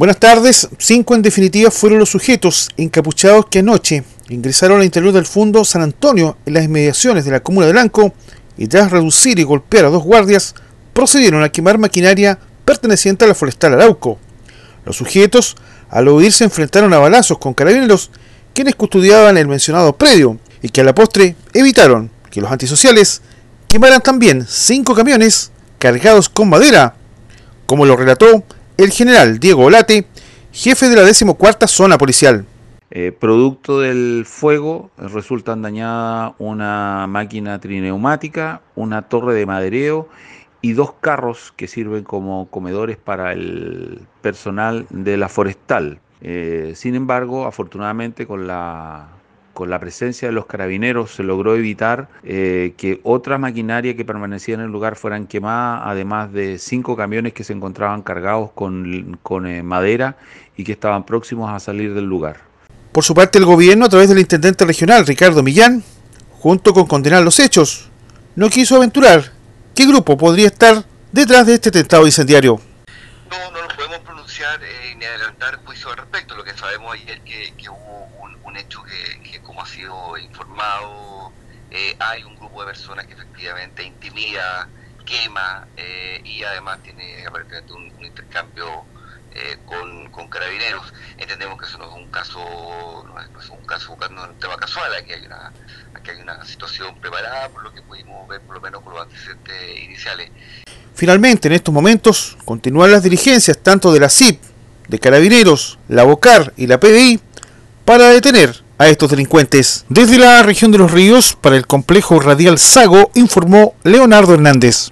Buenas tardes. Cinco en definitiva fueron los sujetos encapuchados que anoche ingresaron al interior del fondo San Antonio en las inmediaciones de la comuna de Blanco y tras reducir y golpear a dos guardias procedieron a quemar maquinaria perteneciente a la forestal Arauco. Los sujetos al huir se enfrentaron a balazos con carabineros quienes custodiaban el mencionado predio y que a la postre evitaron que los antisociales quemaran también cinco camiones cargados con madera, como lo relató el general Diego Olate, jefe de la decimocuarta zona policial. Eh, producto del fuego resultan dañada una máquina trineumática, una torre de madereo y dos carros que sirven como comedores para el personal de la forestal. Eh, sin embargo, afortunadamente con la con la presencia de los carabineros se logró evitar eh, que otra maquinaria que permanecía en el lugar fueran quemadas, además de cinco camiones que se encontraban cargados con, eh, madera y que estaban próximos a salir del lugar. Por su parte, el gobierno, a través del intendente regional Ricardo Millán, junto con condenar los hechos, no quiso aventurar qué grupo podría estar detrás de este atentado incendiario. No, no lo podemos pronunciar eh, ni adelantar juicio al respecto. Lo que sabemos ayer que, que hubo un hecho que, informado, eh, hay un grupo de personas que efectivamente intimida, quema eh, y además tiene aparentemente un, intercambio eh, con, carabineros. Entendemos que eso no es un caso, no es, un caso, no es un tema casual, aquí hay una, aquí hay una situación preparada por lo que pudimos ver por lo menos con los antecedentes iniciales. Finalmente, en estos momentos, continúan las diligencias tanto de la CIP, de Carabineros, la BOCAR y la PDI para detener a estos delincuentes. Desde la región de los ríos, para el complejo radial Sago, informó Leonardo Hernández.